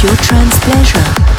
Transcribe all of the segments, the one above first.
pure trans pleasure.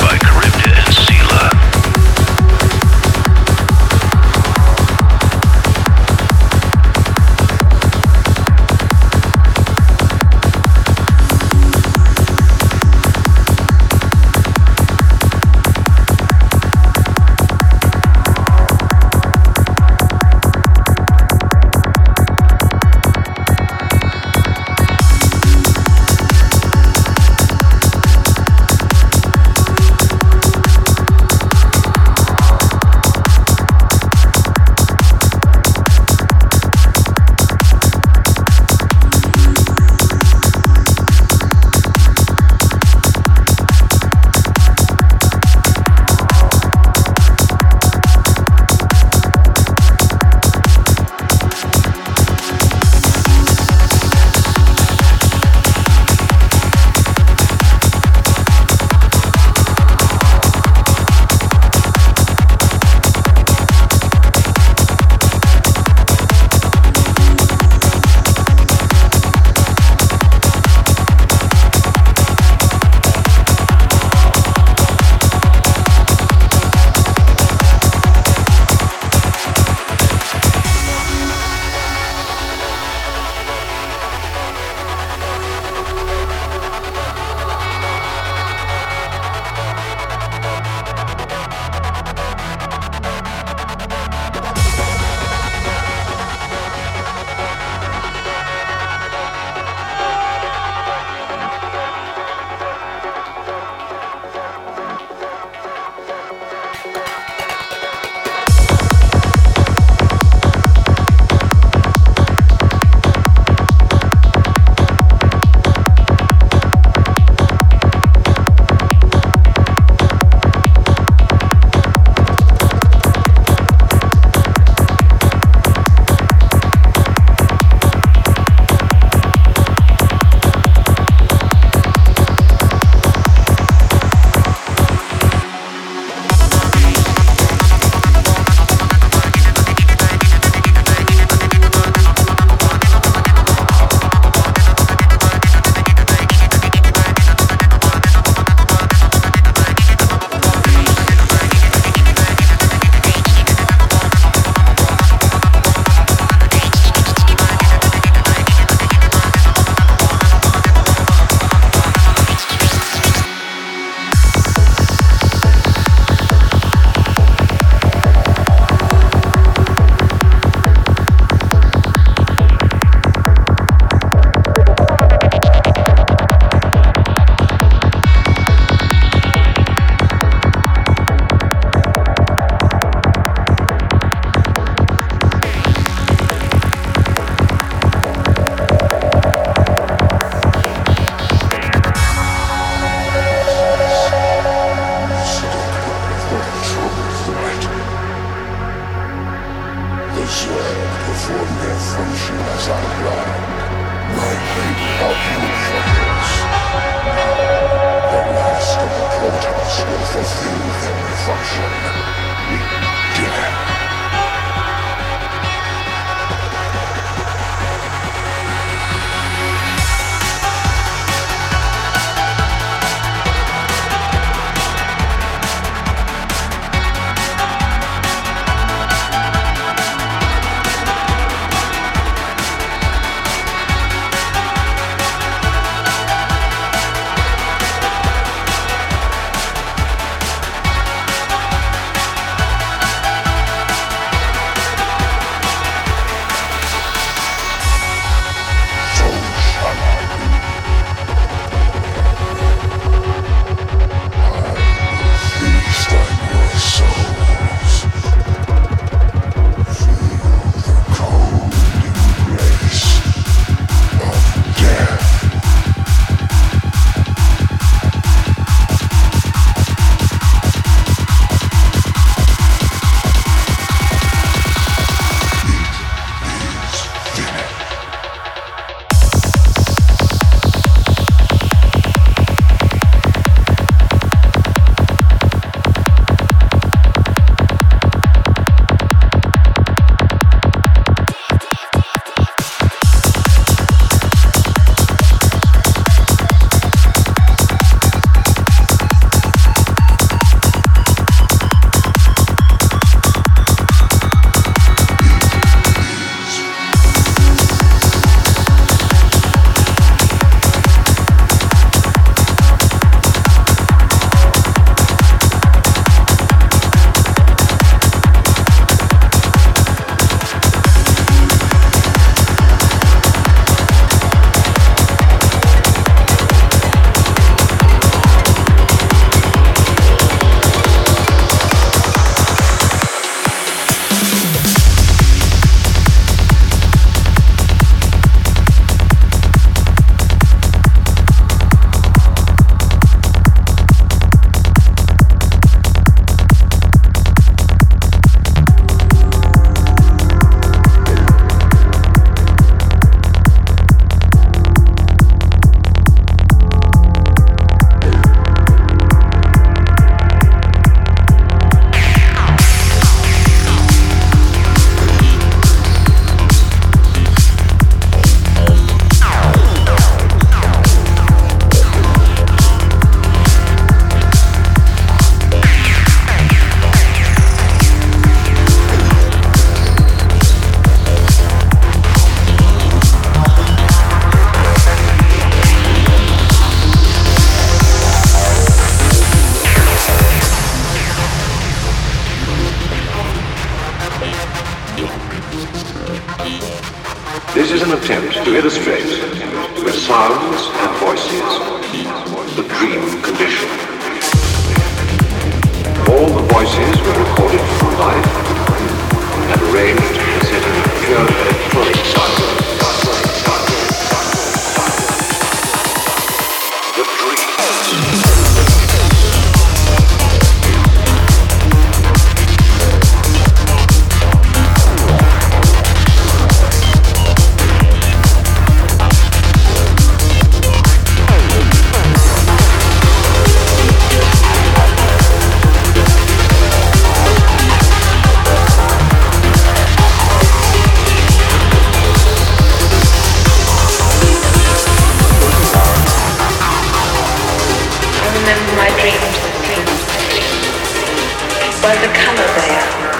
by the color they are.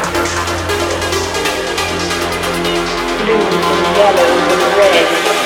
Blue and yellow and red.